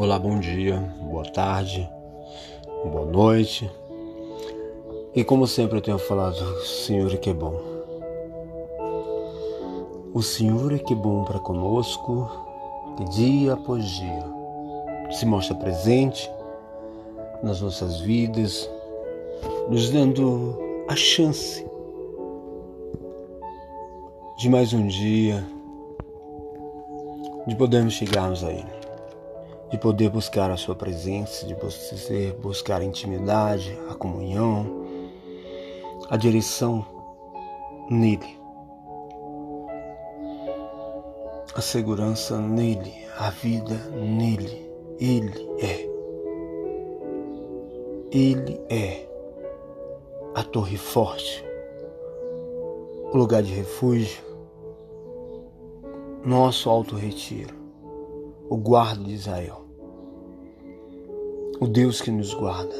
Olá, bom dia, boa tarde, boa noite. E como sempre eu tenho falado, o Senhor é que é bom. O Senhor é que é bom para conosco, dia após dia se mostra presente nas nossas vidas, nos dando a chance de mais um dia, de podermos chegarmos a Ele de poder buscar a sua presença, de poder buscar a intimidade, a comunhão, a direção nele. A segurança nele, a vida nele. Ele é. Ele é a torre forte, o lugar de refúgio, nosso alto retiro o guarda de Israel, o Deus que nos guarda,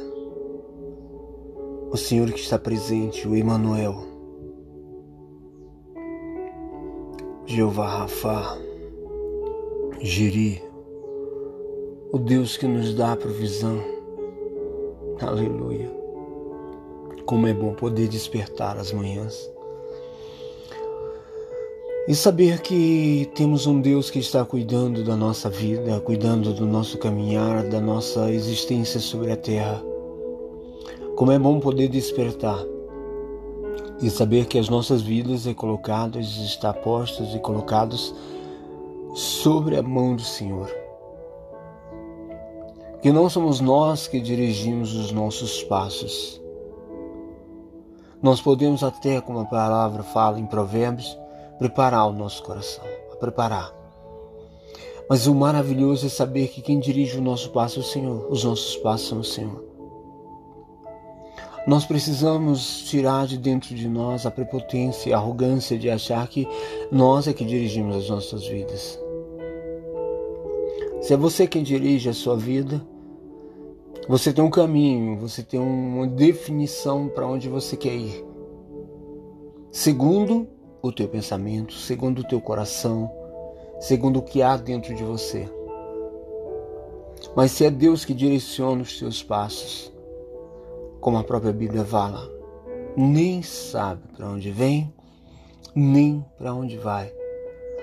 o Senhor que está presente, o Emanuel, Jeová Rafa, Jiri, o Deus que nos dá a provisão. Aleluia. Como é bom poder despertar as manhãs e saber que temos um Deus que está cuidando da nossa vida, cuidando do nosso caminhar, da nossa existência sobre a terra. Como é bom poder despertar e saber que as nossas vidas é colocadas, está postas e colocadas sobre a mão do Senhor. Que não somos nós que dirigimos os nossos passos. Nós podemos até, como a palavra fala em Provérbios, preparar o nosso coração, a preparar. Mas o maravilhoso é saber que quem dirige o nosso passo é o Senhor, os nossos passos são o Senhor. Nós precisamos tirar de dentro de nós a prepotência e a arrogância de achar que nós é que dirigimos as nossas vidas. Se é você quem dirige a sua vida, você tem um caminho, você tem uma definição para onde você quer ir. Segundo o teu pensamento, segundo o teu coração, segundo o que há dentro de você. Mas se é Deus que direciona os teus passos, como a própria Bíblia fala, nem sabe para onde vem, nem para onde vai.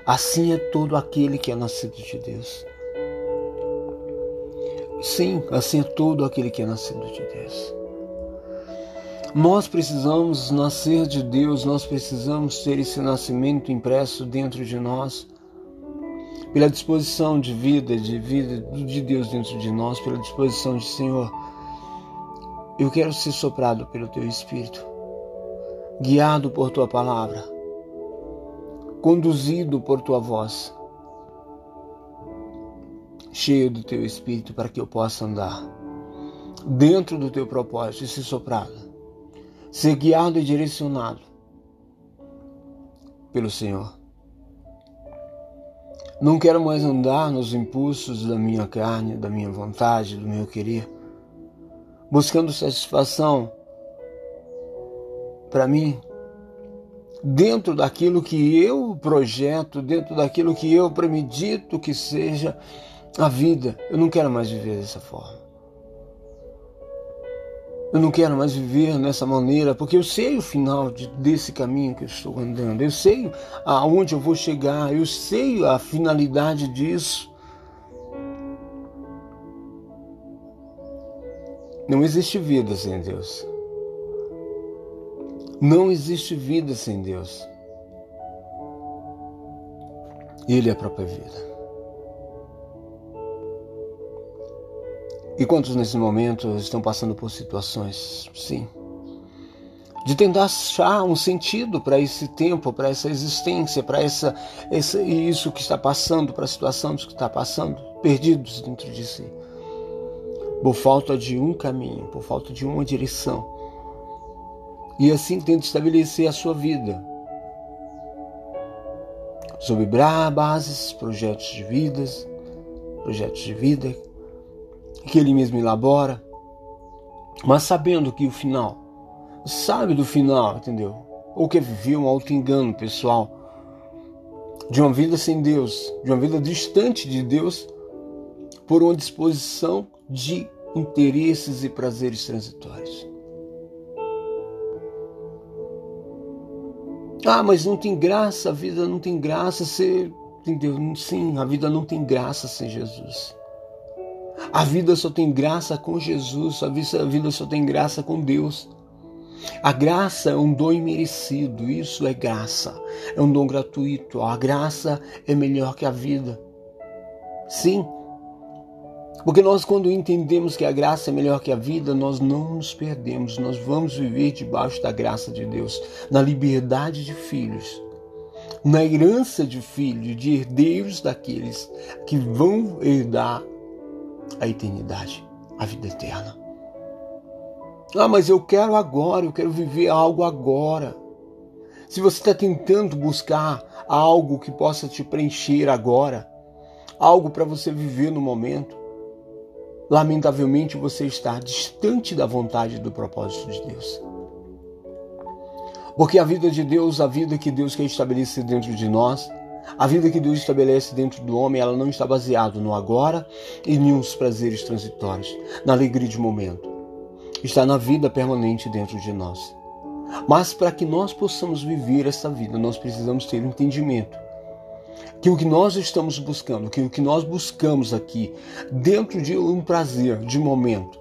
Assim é todo aquele que é nascido de Deus. Sim, assim é todo aquele que é nascido de Deus. Nós precisamos nascer de Deus, nós precisamos ter esse nascimento impresso dentro de nós, pela disposição de vida, de vida de Deus dentro de nós, pela disposição de Senhor. Eu quero ser soprado pelo Teu Espírito, guiado por Tua palavra, conduzido por Tua voz, cheio do Teu Espírito para que eu possa andar dentro do Teu propósito e ser soprado ser guiado e direcionado pelo Senhor. Não quero mais andar nos impulsos da minha carne, da minha vontade, do meu querer, buscando satisfação para mim, dentro daquilo que eu projeto, dentro daquilo que eu premedito que seja a vida. Eu não quero mais viver dessa forma. Eu não quero mais viver nessa maneira, porque eu sei o final de, desse caminho que eu estou andando, eu sei aonde eu vou chegar, eu sei a finalidade disso. Não existe vida sem Deus. Não existe vida sem Deus. Ele é a própria vida. E quantos nesse momento estão passando por situações, sim, de tentar achar um sentido para esse tempo, para essa existência, para essa, essa isso que está passando, para a situação que está passando, perdidos dentro de si, por falta de um caminho, por falta de uma direção. E assim tenta estabelecer a sua vida. Sobre bases, projetos de vidas, projetos de vida que ele mesmo elabora, mas sabendo que o final, sabe do final, entendeu? Ou quer viver um auto-engano pessoal, de uma vida sem Deus, de uma vida distante de Deus, por uma disposição de interesses e prazeres transitórios. Ah, mas não tem graça, a vida não tem graça ser. Entendeu? Sim, a vida não tem graça sem Jesus. A vida só tem graça com Jesus, a vida só tem graça com Deus. A graça é um dom imerecido, isso é graça, é um dom gratuito. A graça é melhor que a vida. Sim, porque nós, quando entendemos que a graça é melhor que a vida, nós não nos perdemos, nós vamos viver debaixo da graça de Deus, na liberdade de filhos, na herança de filhos, de herdeiros daqueles que vão herdar a eternidade, a vida eterna. Ah, mas eu quero agora, eu quero viver algo agora. Se você está tentando buscar algo que possa te preencher agora, algo para você viver no momento, lamentavelmente você está distante da vontade e do propósito de Deus. Porque a vida de Deus, a vida que Deus quer estabelecer dentro de nós, a vida que Deus estabelece dentro do homem, ela não está baseada no agora e nos prazeres transitórios, na alegria de momento. Está na vida permanente dentro de nós. Mas para que nós possamos viver essa vida, nós precisamos ter um entendimento que o que nós estamos buscando, que o que nós buscamos aqui, dentro de um prazer de momento,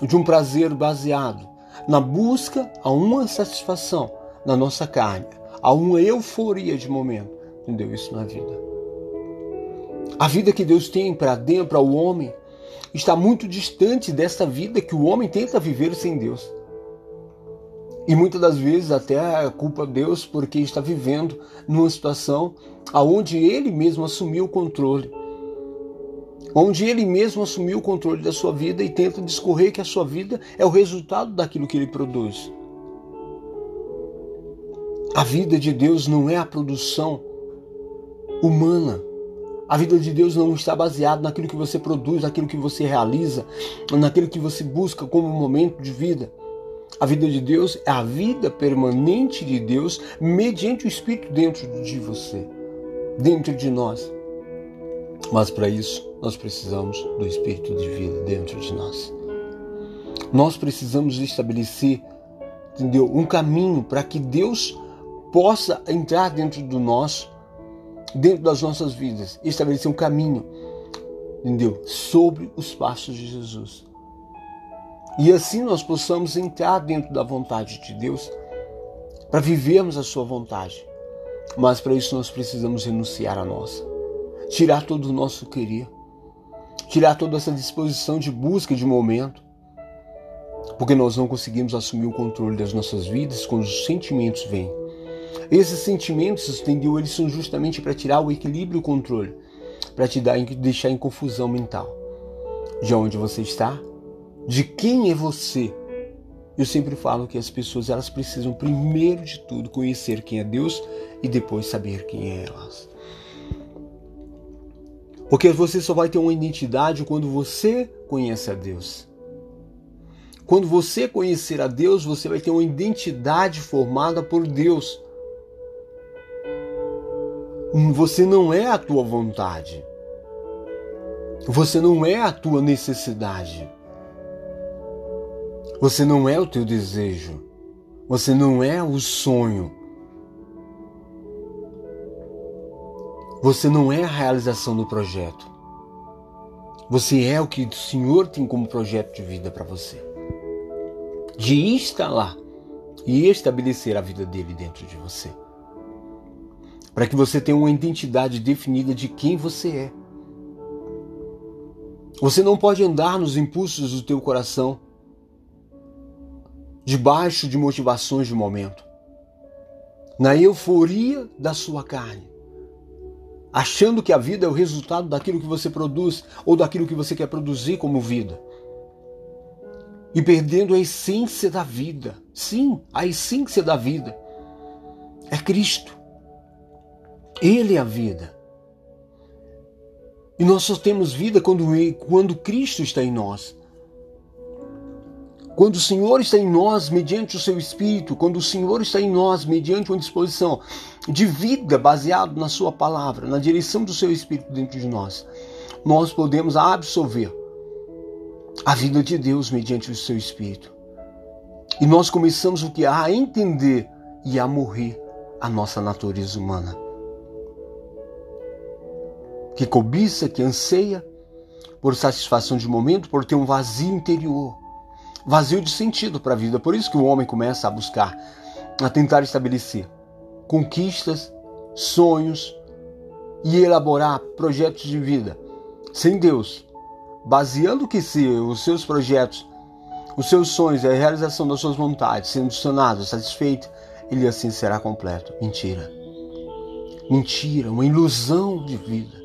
de um prazer baseado na busca a uma satisfação na nossa carne, a uma euforia de momento, entendeu? Isso na vida. A vida que Deus tem para dentro, para o homem, está muito distante dessa vida que o homem tenta viver sem Deus. E muitas das vezes até a culpa Deus porque está vivendo numa situação aonde ele mesmo assumiu o controle. Onde ele mesmo assumiu o controle da sua vida e tenta discorrer que a sua vida é o resultado daquilo que ele produz. A vida de Deus não é a produção humana. A vida de Deus não está baseada naquilo que você produz, naquilo que você realiza, naquilo que você busca como momento de vida. A vida de Deus é a vida permanente de Deus mediante o Espírito dentro de você, dentro de nós. Mas para isso, nós precisamos do Espírito de vida dentro de nós. Nós precisamos estabelecer, entendeu, um caminho para que Deus possa entrar dentro do nosso, dentro das nossas vidas, estabelecer um caminho, entendeu, sobre os passos de Jesus. E assim nós possamos entrar dentro da vontade de Deus para vivermos a sua vontade. Mas para isso nós precisamos renunciar a nossa. Tirar todo o nosso querer. Tirar toda essa disposição de busca de momento. Porque nós não conseguimos assumir o controle das nossas vidas quando os sentimentos vêm. Esses sentimentos, entendeu? Eles são justamente para tirar o equilíbrio e o controle. Para te dar, deixar em confusão mental. De onde você está, de quem é você. Eu sempre falo que as pessoas elas precisam primeiro de tudo conhecer quem é Deus e depois saber quem é elas. Porque você só vai ter uma identidade quando você conhece a Deus. Quando você conhecer a Deus, você vai ter uma identidade formada por Deus. Você não é a tua vontade. Você não é a tua necessidade. Você não é o teu desejo. Você não é o sonho. Você não é a realização do projeto. Você é o que o Senhor tem como projeto de vida para você. De instalar e estabelecer a vida dele dentro de você. Para que você tenha uma identidade definida de quem você é. Você não pode andar nos impulsos do teu coração debaixo de motivações de momento, na euforia da sua carne, achando que a vida é o resultado daquilo que você produz ou daquilo que você quer produzir como vida. E perdendo a essência da vida. Sim, a essência da vida é Cristo. Ele é a vida. E nós só temos vida quando, quando Cristo está em nós. Quando o Senhor está em nós mediante o seu Espírito, quando o Senhor está em nós mediante uma disposição de vida baseado na Sua palavra, na direção do seu Espírito dentro de nós, nós podemos absorver a vida de Deus mediante o seu Espírito. E nós começamos o que? A entender e a morrer a nossa natureza humana. Que cobiça, que anseia por satisfação de momento, por ter um vazio interior, vazio de sentido para a vida. Por isso que o homem começa a buscar, a tentar estabelecer conquistas, sonhos e elaborar projetos de vida sem Deus, baseando que se os seus projetos, os seus sonhos e a realização das suas vontades sendo sanados, satisfeito, ele assim será completo. Mentira. Mentira, uma ilusão de vida.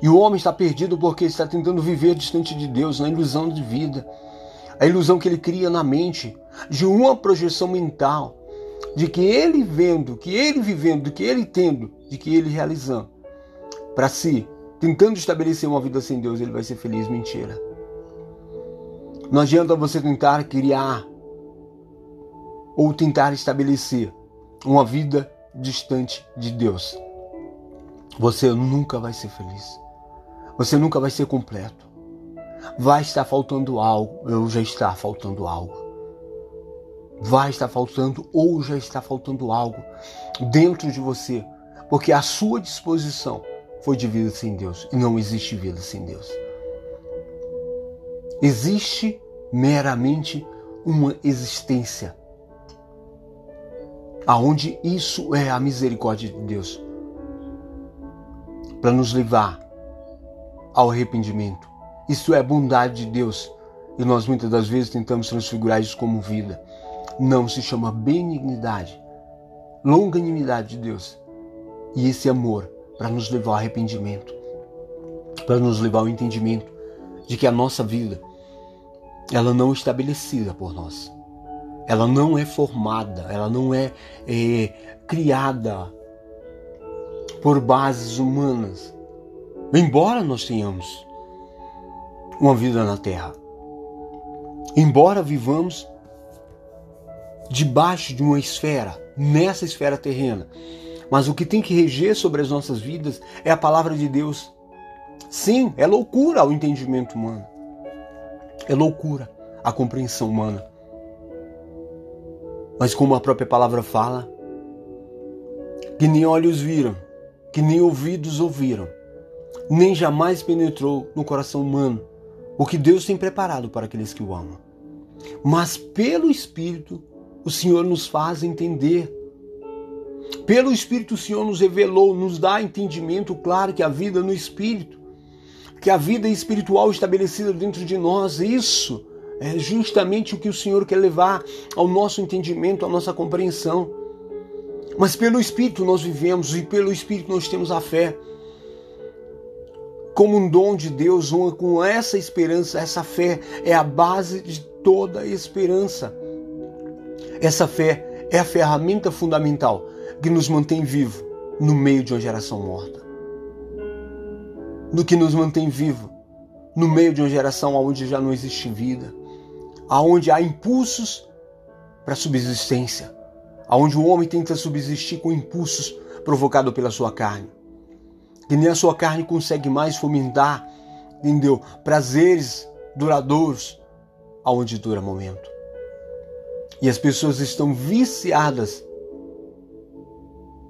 E o homem está perdido porque está tentando viver distante de Deus, na ilusão de vida. A ilusão que ele cria na mente, de uma projeção mental, de que ele vendo, que ele vivendo, que ele tendo, de que ele realizando, para si, tentando estabelecer uma vida sem Deus, ele vai ser feliz. Mentira. Não adianta você tentar criar ou tentar estabelecer uma vida distante de Deus. Você nunca vai ser feliz. Você nunca vai ser completo. Vai estar faltando algo, ou já está faltando algo. Vai estar faltando ou já está faltando algo dentro de você, porque a sua disposição foi de vida sem Deus e não existe vida sem Deus. Existe meramente uma existência aonde isso é a misericórdia de Deus para nos levar ao arrependimento. Isso é bondade de Deus e nós muitas das vezes tentamos transfigurar isso como vida. Não se chama benignidade, longanimidade de Deus e esse amor para nos levar ao arrependimento, para nos levar ao entendimento de que a nossa vida ela não é estabelecida por nós. Ela não é formada, ela não é, é criada por bases humanas. Embora nós tenhamos uma vida na Terra, embora vivamos debaixo de uma esfera, nessa esfera terrena, mas o que tem que reger sobre as nossas vidas é a palavra de Deus. Sim, é loucura o entendimento humano. É loucura a compreensão humana. Mas como a própria palavra fala, que nem olhos viram, que nem ouvidos ouviram, nem jamais penetrou no coração humano o que Deus tem preparado para aqueles que o amam. Mas pelo Espírito, o Senhor nos faz entender pelo Espírito, o Senhor nos revelou, nos dá entendimento claro que a vida no Espírito, que a vida espiritual estabelecida dentro de nós, isso é justamente o que o Senhor quer levar ao nosso entendimento, à nossa compreensão. Mas pelo Espírito nós vivemos e pelo Espírito nós temos a fé. Como um dom de Deus, com essa esperança, essa fé é a base de toda esperança. Essa fé é a ferramenta fundamental que nos mantém vivo no meio de uma geração morta. Do que nos mantém vivo no meio de uma geração onde já não existe vida, aonde há impulsos para subsistência, aonde o homem tenta subsistir com impulsos provocados pela sua carne. Que nem a sua carne consegue mais fomentar, entendeu? Prazeres duradouros aonde dura momento. E as pessoas estão viciadas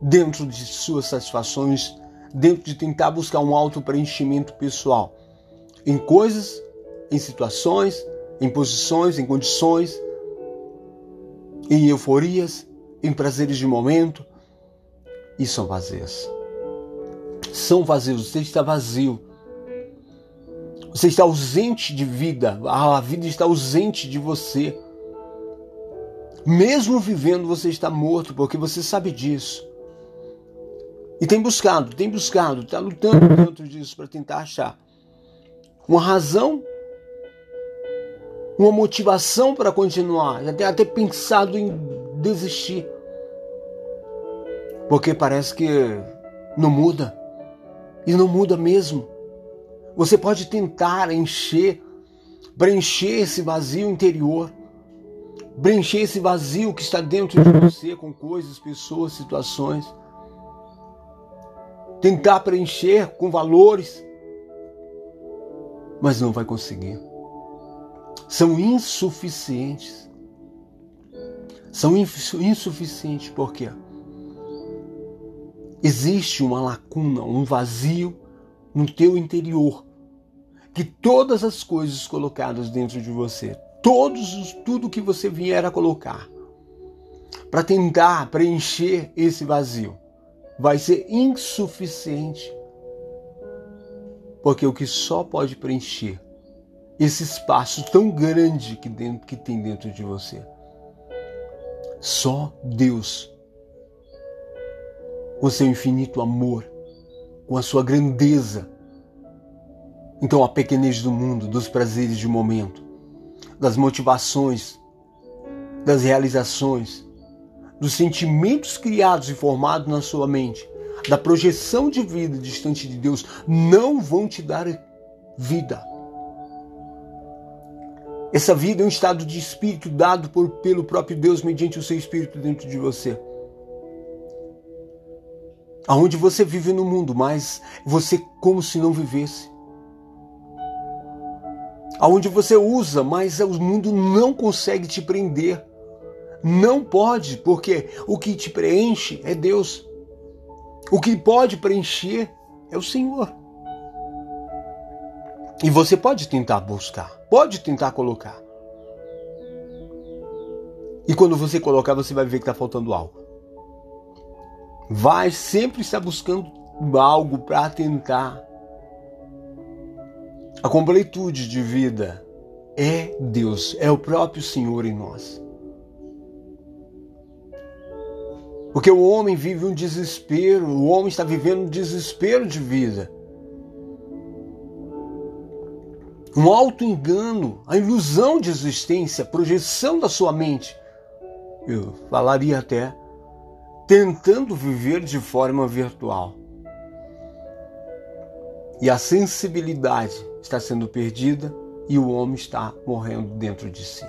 dentro de suas satisfações, dentro de tentar buscar um auto preenchimento pessoal, em coisas, em situações, em posições, em condições, em euforias, em prazeres de momento, e são vazios. São vazios, você está vazio. Você está ausente de vida, a vida está ausente de você. Mesmo vivendo, você está morto, porque você sabe disso. E tem buscado, tem buscado, está lutando dentro disso para tentar achar uma razão, uma motivação para continuar. Já tem até pensado em desistir. Porque parece que não muda. E não muda mesmo. Você pode tentar encher, preencher esse vazio interior, preencher esse vazio que está dentro de você com coisas, pessoas, situações tentar preencher com valores, mas não vai conseguir. São insuficientes. São insuficientes porque existe uma lacuna, um vazio no teu interior que todas as coisas colocadas dentro de você, todos tudo que você vier a colocar para tentar preencher esse vazio vai ser insuficiente. Porque o que só pode preencher esse espaço tão grande que, dentro, que tem dentro de você, só Deus, com seu infinito amor, com a sua grandeza. Então, a pequenez do mundo, dos prazeres de momento, das motivações, das realizações, dos sentimentos criados e formados na sua mente, da projeção de vida distante de Deus, não vão te dar vida. Essa vida é um estado de espírito dado por, pelo próprio Deus mediante o seu espírito dentro de você. Aonde você vive no mundo, mas você como se não vivesse. Aonde você usa, mas o mundo não consegue te prender. Não pode, porque o que te preenche é Deus. O que pode preencher é o Senhor. E você pode tentar buscar, pode tentar colocar. E quando você colocar, você vai ver que está faltando algo. Vai sempre estar buscando algo para tentar. A completude de vida é Deus, é o próprio Senhor em nós. Porque o homem vive um desespero, o homem está vivendo um desespero de vida. Um auto-engano, a ilusão de existência, a projeção da sua mente. Eu falaria até tentando viver de forma virtual. E a sensibilidade está sendo perdida e o homem está morrendo dentro de si.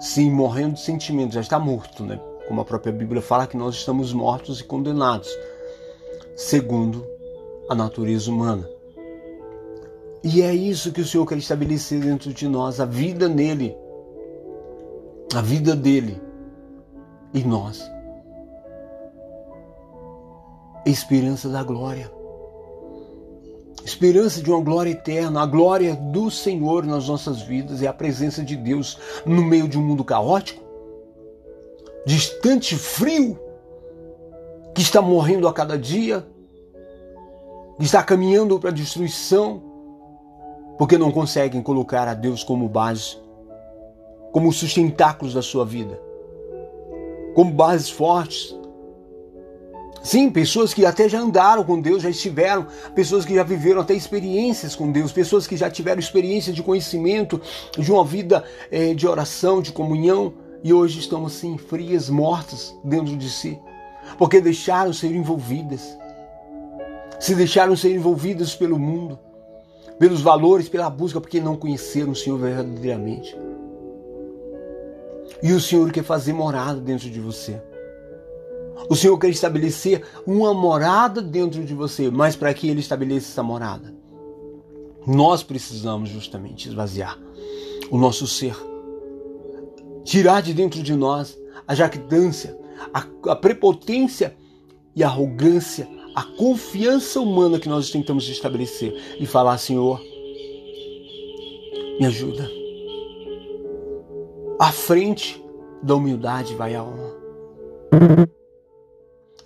Sim, morrendo de sentimento, já está morto, né? como a própria Bíblia fala, que nós estamos mortos e condenados, segundo a natureza humana. E é isso que o Senhor quer estabelecer dentro de nós, a vida nele, a vida dele e nós. Esperança da glória. Esperança de uma glória eterna, a glória do Senhor nas nossas vidas é a presença de Deus no meio de um mundo caótico, distante, frio, que está morrendo a cada dia, que está caminhando para a destruição, porque não conseguem colocar a Deus como base, como sustentáculos da sua vida, como bases fortes. Sim, pessoas que até já andaram com Deus, já estiveram, pessoas que já viveram até experiências com Deus, pessoas que já tiveram experiência de conhecimento, de uma vida é, de oração, de comunhão, e hoje estão assim, frias, mortas dentro de si, porque deixaram ser envolvidas, se deixaram ser envolvidas pelo mundo, pelos valores, pela busca, porque não conheceram o Senhor verdadeiramente. E o Senhor quer fazer morada dentro de você. O Senhor quer estabelecer uma morada dentro de você, mas para que Ele estabeleça essa morada, nós precisamos justamente esvaziar o nosso ser tirar de dentro de nós a jactância, a, a prepotência e a arrogância, a confiança humana que nós tentamos estabelecer e falar: Senhor, me ajuda. À frente da humildade vai a honra.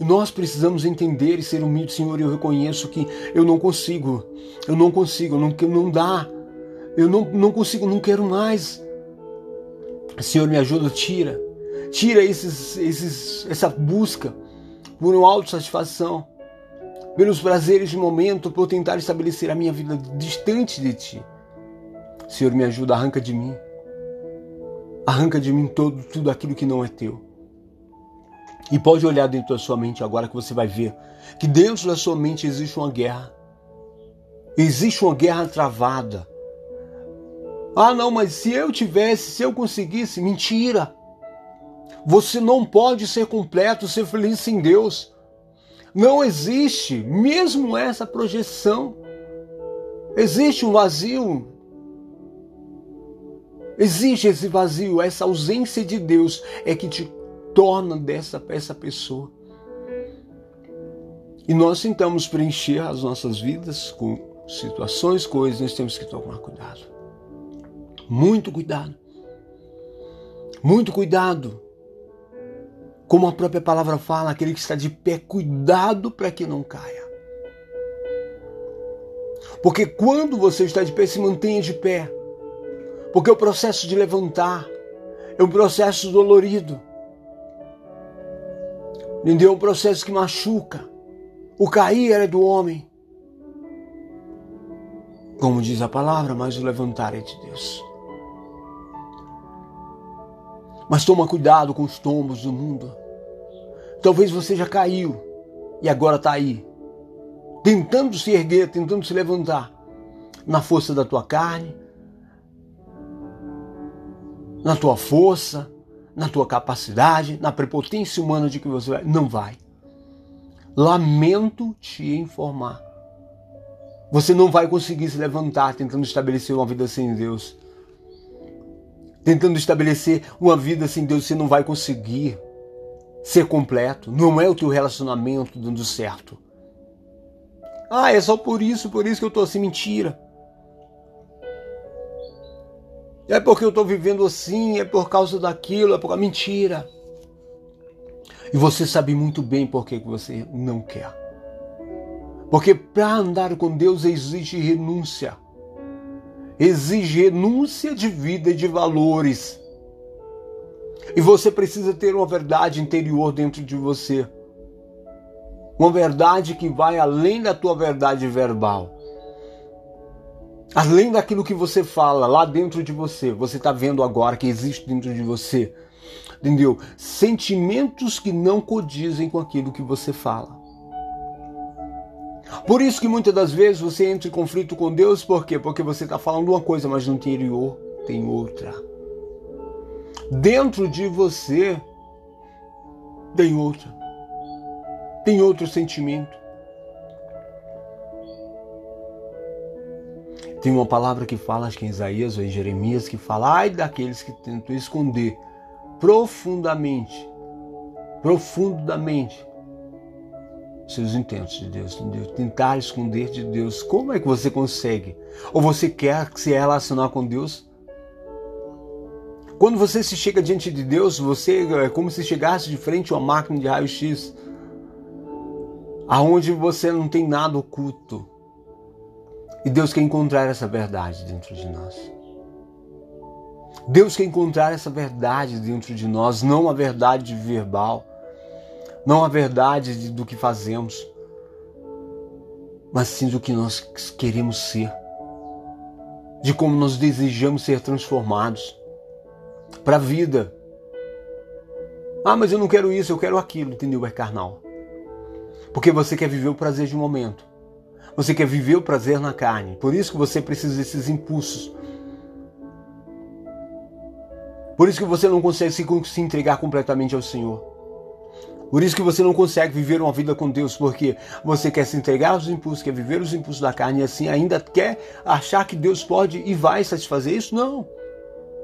Nós precisamos entender e ser humildes, Senhor. Eu reconheço que eu não consigo, eu não consigo, não, não dá, eu não, não consigo, não quero mais. Senhor, me ajuda, tira. Tira esses, esses, essa busca por uma autossatisfação, pelos prazeres de momento, por tentar estabelecer a minha vida distante de Ti. Senhor, me ajuda, arranca de mim. Arranca de mim todo, tudo aquilo que não é Teu. E pode olhar dentro da sua mente agora que você vai ver que dentro da sua mente existe uma guerra. Existe uma guerra travada ah, não, mas se eu tivesse, se eu conseguisse, mentira. Você não pode ser completo, ser feliz sem Deus. Não existe, mesmo essa projeção. Existe um vazio. Existe esse vazio, essa ausência de Deus é que te torna dessa essa pessoa. E nós tentamos preencher as nossas vidas com situações, coisas, nós temos que tomar cuidado. Muito cuidado. Muito cuidado. Como a própria palavra fala, aquele que está de pé, cuidado para que não caia. Porque quando você está de pé, se mantenha de pé. Porque o processo de levantar é um processo dolorido. Entendeu? É um processo que machuca. O cair é do homem. Como diz a palavra, mas o levantar é de Deus. Mas toma cuidado com os tombos do mundo. Talvez você já caiu e agora está aí, tentando se erguer, tentando se levantar, na força da tua carne, na tua força, na tua capacidade, na prepotência humana de que você vai. Não vai. Lamento te informar. Você não vai conseguir se levantar tentando estabelecer uma vida sem Deus. Tentando estabelecer uma vida sem Deus, você não vai conseguir ser completo. Não é o teu relacionamento dando certo. Ah, é só por isso, por isso que eu tô assim. Mentira. É porque eu tô vivendo assim, é por causa daquilo, é por mentira. E você sabe muito bem por que você não quer. Porque para andar com Deus exige renúncia. Exige renúncia de vida e de valores. E você precisa ter uma verdade interior dentro de você. Uma verdade que vai além da tua verdade verbal. Além daquilo que você fala lá dentro de você, você está vendo agora que existe dentro de você, entendeu? Sentimentos que não codizem com aquilo que você fala. Por isso que muitas das vezes você entra em conflito com Deus, por quê? Porque você está falando uma coisa, mas no interior tem outra. Dentro de você tem outra. Tem outro sentimento. Tem uma palavra que fala, acho que em Isaías ou em Jeremias, que fala: ai daqueles que tentam esconder profundamente, profundamente, seus intentos de Deus? Tentar esconder de Deus. Como é que você consegue? Ou você quer se relacionar com Deus? Quando você se chega diante de Deus, você é como se chegasse de frente a uma máquina de raio-x, aonde você não tem nada oculto. E Deus quer encontrar essa verdade dentro de nós. Deus quer encontrar essa verdade dentro de nós, não a verdade verbal, não a verdade do que fazemos, mas sim do que nós queremos ser, de como nós desejamos ser transformados para a vida. Ah, mas eu não quero isso, eu quero aquilo, entendeu? É carnal. Porque você quer viver o prazer de um momento. Você quer viver o prazer na carne. Por isso que você precisa desses impulsos. Por isso que você não consegue se, se entregar completamente ao Senhor. Por isso que você não consegue viver uma vida com Deus, porque você quer se entregar aos impulsos, quer viver os impulsos da carne e assim ainda quer achar que Deus pode e vai satisfazer isso? Não.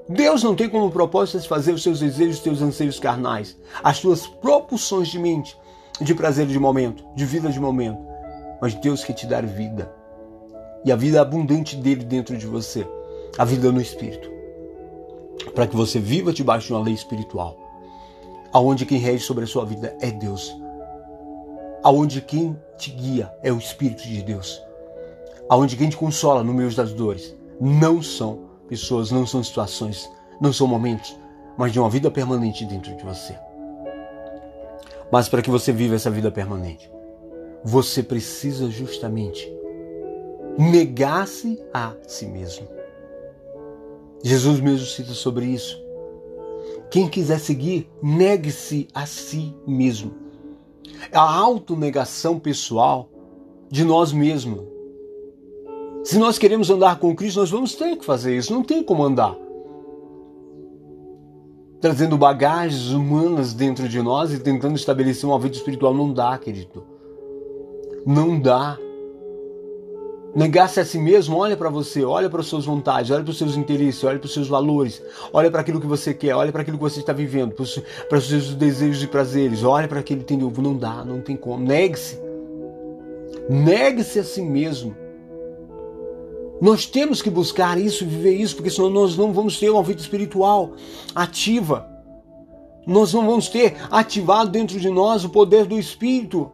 Deus não tem como propósito satisfazer os seus desejos, os seus anseios carnais, as suas propulsões de mente, de prazer de momento, de vida de momento. Mas Deus quer te dar vida. E a vida abundante dele dentro de você, a vida no espírito. Para que você viva debaixo de uma lei espiritual, aonde quem rege sobre a sua vida é Deus. Aonde quem te guia é o espírito de Deus. Aonde quem te consola no meio das dores não são pessoas, não são situações, não são momentos, mas de uma vida permanente dentro de você. Mas para que você viva essa vida permanente, você precisa justamente negar-se a si mesmo. Jesus mesmo cita sobre isso. Quem quiser seguir, negue-se a si mesmo. A autonegação pessoal de nós mesmos se nós queremos andar com Cristo, nós vamos ter que fazer isso. Não tem como andar. Trazendo bagagens humanas dentro de nós e tentando estabelecer uma vida espiritual. Não dá, querido. Não dá. Negar-se a si mesmo, olha para você, olha para as suas vontades, olha para os seus interesses, olha para os seus valores, olha para aquilo que você quer, olha para aquilo que você está vivendo, para os seus desejos e prazeres, olha para aquele tem não dá, não tem como. Negue-se. Negue-se a si mesmo. Nós temos que buscar isso, viver isso, porque senão nós não vamos ter uma vida espiritual ativa. Nós não vamos ter ativado dentro de nós o poder do Espírito.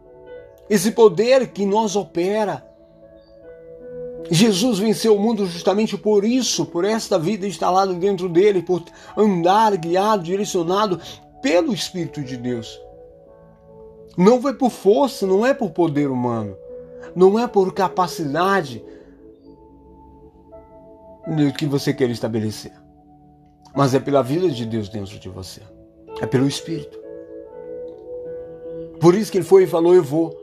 Esse poder que nós opera Jesus venceu o mundo justamente por isso, por esta vida instalada dentro dele, por andar guiado, direcionado pelo Espírito de Deus. Não foi por força, não é por poder humano, não é por capacidade que você quer estabelecer, mas é pela vida de Deus dentro de você, é pelo Espírito. Por isso que ele foi e falou: Eu vou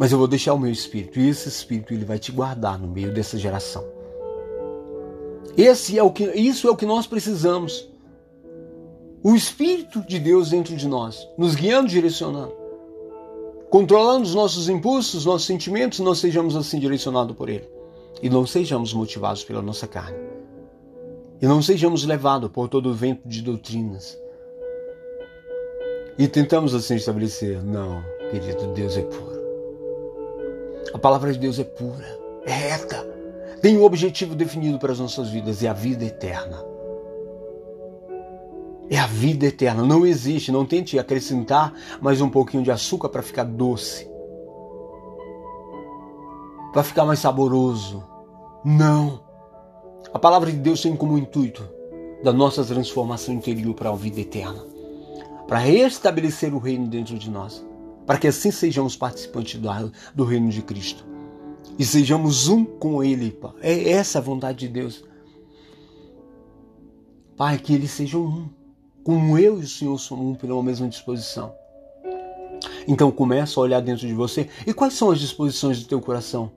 mas eu vou deixar o meu espírito e esse espírito ele vai te guardar no meio dessa geração. Esse é o que isso é o que nós precisamos. O espírito de Deus dentro de nós, nos guiando, direcionando, controlando os nossos impulsos, nossos sentimentos, nós sejamos assim direcionados por ele e não sejamos motivados pela nossa carne. E não sejamos levados por todo o vento de doutrinas. E tentamos assim estabelecer, não, querido, Deus é puro. A palavra de Deus é pura, é reta, tem um objetivo definido para as nossas vidas, é a vida eterna. É a vida eterna. Não existe, não tente acrescentar mais um pouquinho de açúcar para ficar doce. Para ficar mais saboroso. Não. A palavra de Deus tem como intuito da nossa transformação interior para a vida eterna. Para restabelecer o reino dentro de nós para que assim sejamos participantes do reino de Cristo e sejamos um com Ele. Pai. É essa a vontade de Deus. Pai, que eles sejam um, como eu e o Senhor somos um pela mesma disposição. Então começa a olhar dentro de você. E quais são as disposições do teu coração?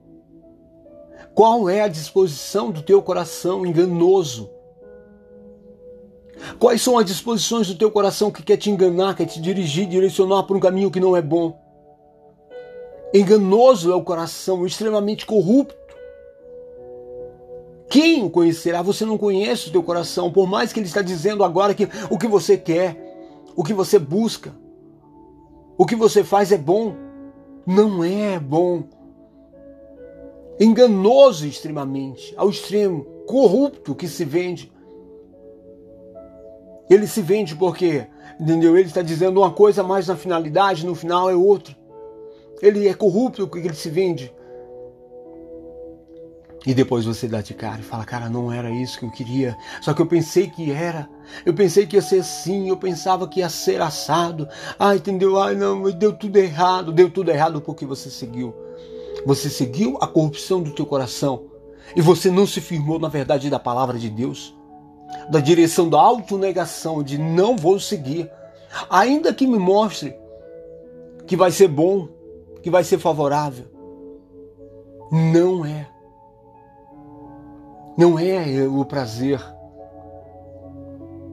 Qual é a disposição do teu coração enganoso? Quais são as disposições do teu coração que quer te enganar, quer te dirigir, direcionar para um caminho que não é bom? Enganoso é o coração, extremamente corrupto. Quem o conhecerá? Você não conhece o teu coração, por mais que ele está dizendo agora que o que você quer, o que você busca, o que você faz é bom. Não é bom. Enganoso extremamente, ao extremo, corrupto que se vende. Ele se vende porque, entendeu? Ele está dizendo uma coisa, mas na finalidade, no final é outra. Ele é corrupto porque ele se vende. E depois você dá de cara e fala, cara, não era isso que eu queria. Só que eu pensei que era. Eu pensei que ia ser assim. Eu pensava que ia ser assado. Ah, entendeu? Ah, não, deu tudo errado. Deu tudo errado porque você seguiu. Você seguiu a corrupção do teu coração. E você não se firmou na verdade da palavra de Deus da direção da autonegação, de não vou seguir, ainda que me mostre que vai ser bom, que vai ser favorável. Não é. Não é o prazer.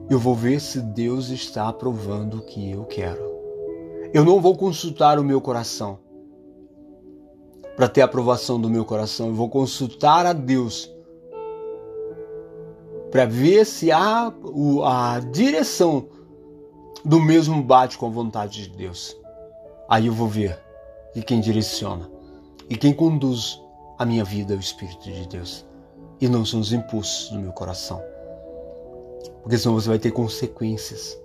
Eu vou ver se Deus está aprovando o que eu quero. Eu não vou consultar o meu coração para ter a aprovação do meu coração. Eu vou consultar a Deus para ver se a, a direção do mesmo bate com a vontade de Deus. Aí eu vou ver e quem direciona e quem conduz a minha vida é o Espírito de Deus e não são os impulsos do meu coração. Porque senão você vai ter consequências.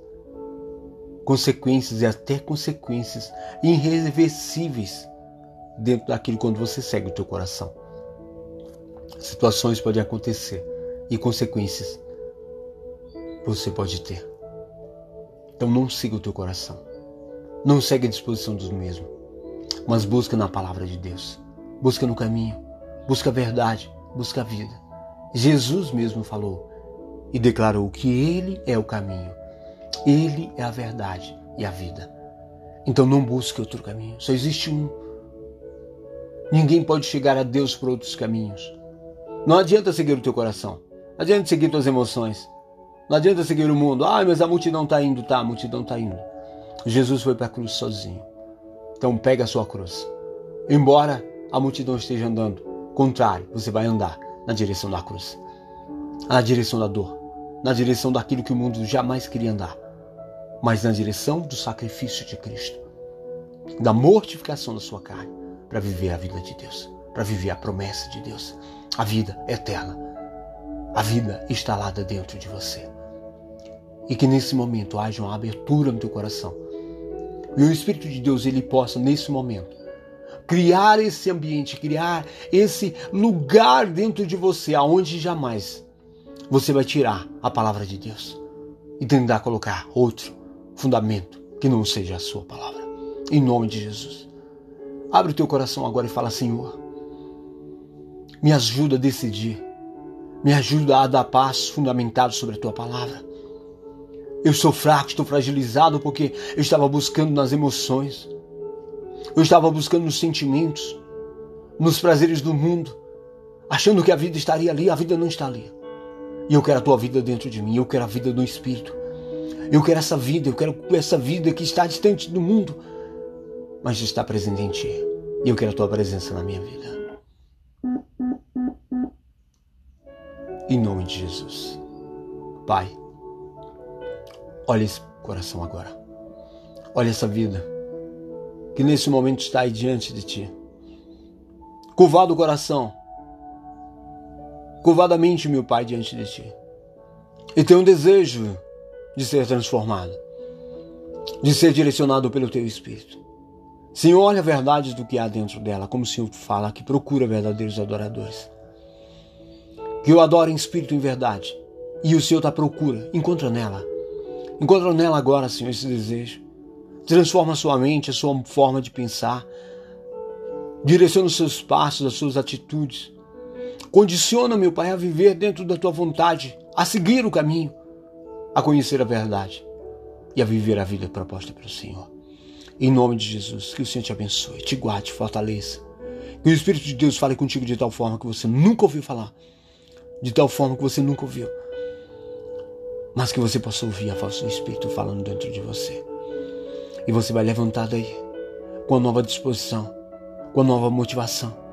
Consequências e até consequências irreversíveis dentro daquilo quando você segue o teu coração. Situações podem acontecer e consequências você pode ter. Então não siga o teu coração. Não segue a disposição dos mesmos. Mas busca na palavra de Deus. Busca no caminho. Busca a verdade. Busca a vida. Jesus mesmo falou e declarou que Ele é o caminho. Ele é a verdade e a vida. Então não busque outro caminho. Só existe um. Ninguém pode chegar a Deus por outros caminhos. Não adianta seguir o teu coração. Não adianta seguir tuas emoções. Não adianta seguir o mundo. Ah, mas a multidão está indo. Tá, a multidão está indo. Jesus foi para a cruz sozinho. Então pega a sua cruz. Embora a multidão esteja andando contrário, você vai andar na direção da cruz, na direção da dor, na direção daquilo que o mundo jamais queria andar, mas na direção do sacrifício de Cristo, da mortificação da sua carne, para viver a vida de Deus, para viver a promessa de Deus, a vida eterna, a vida instalada dentro de você. E que nesse momento haja uma abertura no teu coração. E o Espírito de Deus ele possa nesse momento criar esse ambiente, criar esse lugar dentro de você aonde jamais você vai tirar a palavra de Deus e tentar colocar outro fundamento que não seja a sua palavra. Em nome de Jesus. Abre o teu coração agora e fala: Senhor, me ajuda a decidir, me ajuda a dar passos fundamentados sobre a tua palavra. Eu sou fraco, estou fragilizado porque eu estava buscando nas emoções, eu estava buscando nos sentimentos, nos prazeres do mundo, achando que a vida estaria ali, a vida não está ali. E eu quero a tua vida dentro de mim, eu quero a vida do Espírito. Eu quero essa vida, eu quero essa vida que está distante do mundo, mas está presente em ti. E eu quero a tua presença na minha vida. Em nome de Jesus. Pai, olha esse coração agora. Olha essa vida que nesse momento está aí diante de ti. Curvado o coração, curvadamente, meu Pai, diante de ti. E tenho um desejo de ser transformado, de ser direcionado pelo teu Espírito. Senhor, olha a verdade do que há dentro dela, como o Senhor fala, que procura verdadeiros adoradores. Eu adoro em espírito e em verdade. E o Senhor está à procura, encontra nela. Encontra nela agora, Senhor, esse desejo. Transforma a sua mente, a sua forma de pensar. Direciona os seus passos, as suas atitudes. Condiciona, meu Pai, a viver dentro da tua vontade, a seguir o caminho, a conhecer a verdade e a viver a vida proposta pelo Senhor. Em nome de Jesus, que o Senhor te abençoe, te guarde, fortaleça. Que o Espírito de Deus fale contigo de tal forma que você nunca ouviu falar, de tal forma que você nunca ouviu, mas que você possa ouvir a voz do Espírito falando dentro de você. E você vai levantar daí com a nova disposição, com a nova motivação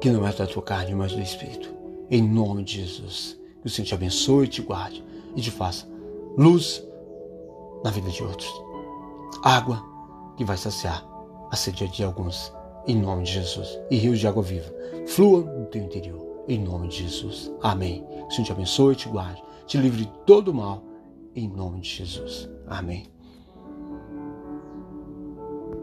que não é da tua carne, mas do Espírito. Em nome de Jesus. Que o Senhor te abençoe, te guarde e te faça luz na vida de outros. Água que vai saciar a sede de alguns. Em nome de Jesus. E rios de água viva flua no teu interior. Em nome de Jesus. Amém. O Senhor te abençoe, te guarde, te livre de todo mal. Em nome de Jesus. Amém.